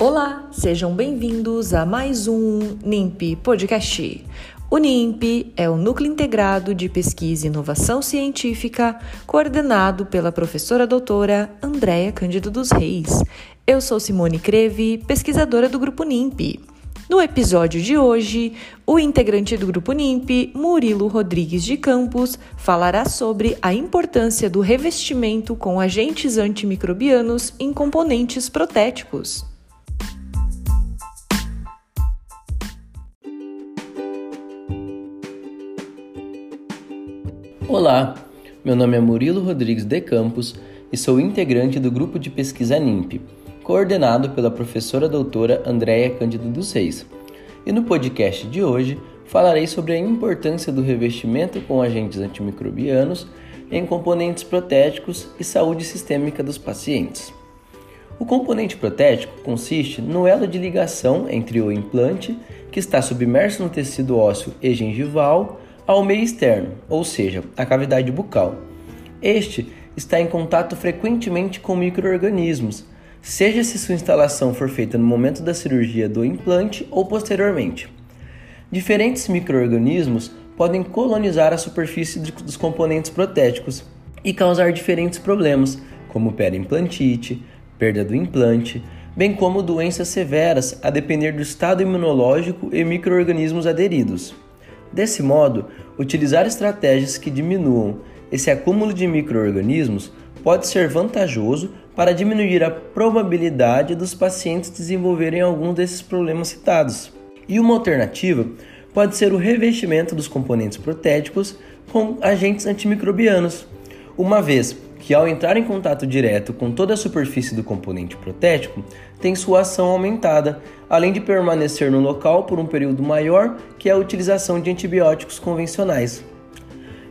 Olá, sejam bem-vindos a mais um NIMP Podcast. O NIMP é o Núcleo Integrado de Pesquisa e Inovação Científica, coordenado pela professora doutora Andréa Cândido dos Reis. Eu sou Simone Creve, pesquisadora do Grupo NIMP. No episódio de hoje, o integrante do grupo NIMP, Murilo Rodrigues de Campos, falará sobre a importância do revestimento com agentes antimicrobianos em componentes protéticos. Olá, meu nome é Murilo Rodrigues de Campos e sou integrante do grupo de pesquisa NIMP coordenado pela professora doutora Andréia Cândido dos Reis. E no podcast de hoje falarei sobre a importância do revestimento com agentes antimicrobianos em componentes protéticos e saúde sistêmica dos pacientes. O componente protético consiste no elo de ligação entre o implante, que está submerso no tecido ósseo e gengival, ao meio externo, ou seja, a cavidade bucal. Este está em contato frequentemente com microorganismos, seja se sua instalação for feita no momento da cirurgia do implante ou posteriormente. Diferentes microorganismos podem colonizar a superfície dos componentes protéticos e causar diferentes problemas, como periimplantite, perda do implante, bem como doenças severas a depender do estado imunológico e microorganismos aderidos. Desse modo, utilizar estratégias que diminuam esse acúmulo de microorganismos pode ser vantajoso para diminuir a probabilidade dos pacientes desenvolverem algum desses problemas citados. E uma alternativa pode ser o revestimento dos componentes protéticos com agentes antimicrobianos, uma vez que ao entrar em contato direto com toda a superfície do componente protético, tem sua ação aumentada, além de permanecer no local por um período maior que a utilização de antibióticos convencionais.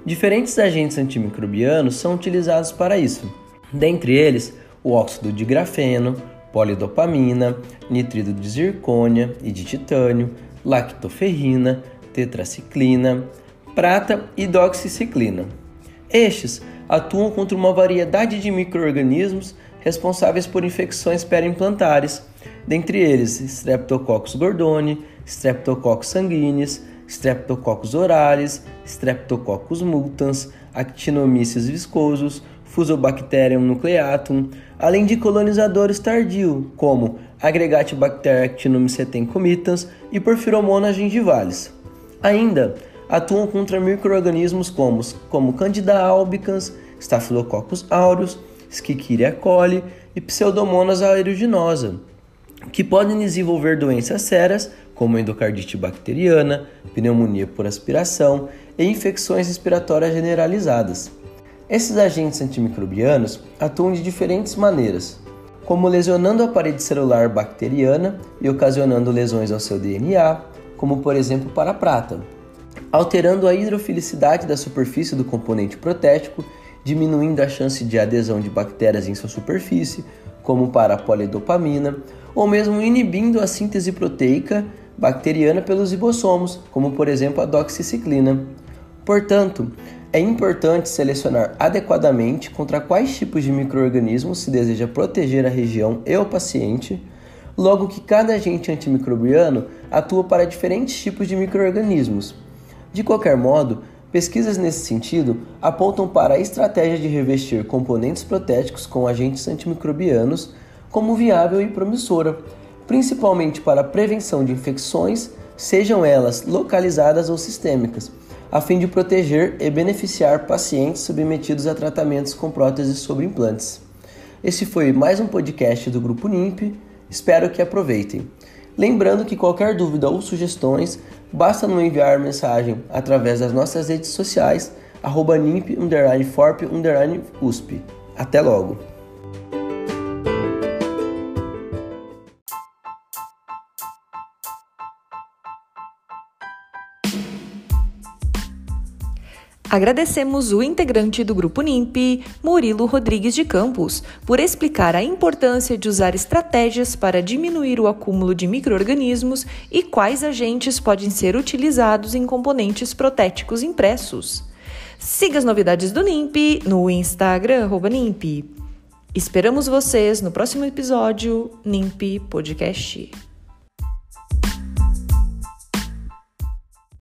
Diferentes agentes antimicrobianos são utilizados para isso. Dentre eles, o óxido de grafeno, polidopamina, nitrido de zircônia e de titânio, lactoferrina, tetraciclina, prata e doxiciclina. Estes atuam contra uma variedade de microorganismos responsáveis por infecções periimplantares, dentre eles Streptococcus gordoni, Streptococcus sanguinis, Streptococcus orales, Streptococcus mutans, Actinomyces viscosus, Fusobacterium nucleatum, além de colonizadores tardios, como Agregatibacter actinomycetem comitans e Porphyromonas gingivalis. Ainda atuam contra microorganismos como, como Candida albicans, Staphylococcus aureus, Escherichia coli e Pseudomonas aeruginosa, que podem desenvolver doenças sérias como endocardite bacteriana, pneumonia por aspiração e infecções respiratórias generalizadas. Esses agentes antimicrobianos atuam de diferentes maneiras, como lesionando a parede celular bacteriana e ocasionando lesões ao seu DNA, como por exemplo para a prata, alterando a hidrofilicidade da superfície do componente protético, diminuindo a chance de adesão de bactérias em sua superfície, como para a polidopamina, ou mesmo inibindo a síntese proteica bacteriana pelos ribossomos, como por exemplo a doxiciclina. Portanto, é importante selecionar adequadamente contra quais tipos de microorganismos se deseja proteger a região e o paciente, logo que cada agente antimicrobiano atua para diferentes tipos de microorganismos. De qualquer modo, pesquisas nesse sentido apontam para a estratégia de revestir componentes protéticos com agentes antimicrobianos como viável e promissora, principalmente para a prevenção de infecções, sejam elas localizadas ou sistêmicas, a fim de proteger e beneficiar pacientes submetidos a tratamentos com próteses sobre implantes. Esse foi mais um podcast do Grupo NIMP, espero que aproveitem. Lembrando que qualquer dúvida ou sugestões, basta nos enviar mensagem através das nossas redes sociais, arroba NIMP, FORP, USP. Até logo! Agradecemos o integrante do Grupo NIMP, Murilo Rodrigues de Campos, por explicar a importância de usar estratégias para diminuir o acúmulo de microorganismos e quais agentes podem ser utilizados em componentes protéticos impressos. Siga as novidades do NIMP no Instagram, NIMP. Esperamos vocês no próximo episódio NIMP Podcast.